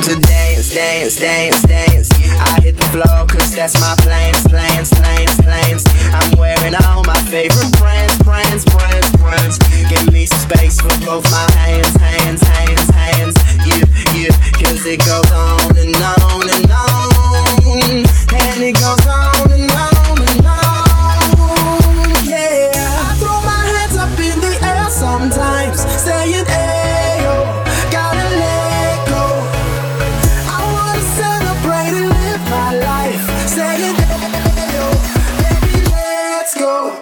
to dance, dance, dance, dance. I hit the floor cause that's my plans, plans, plans, plans. I'm wearing all my favorite brands, brands, brands, brands. Give me space for both my hands, hands, hands, hands. Yeah, yeah, cause it goes on and on and on. And it goes on and on and on. Yeah, I throw my hands up in the air sometimes, saying, let's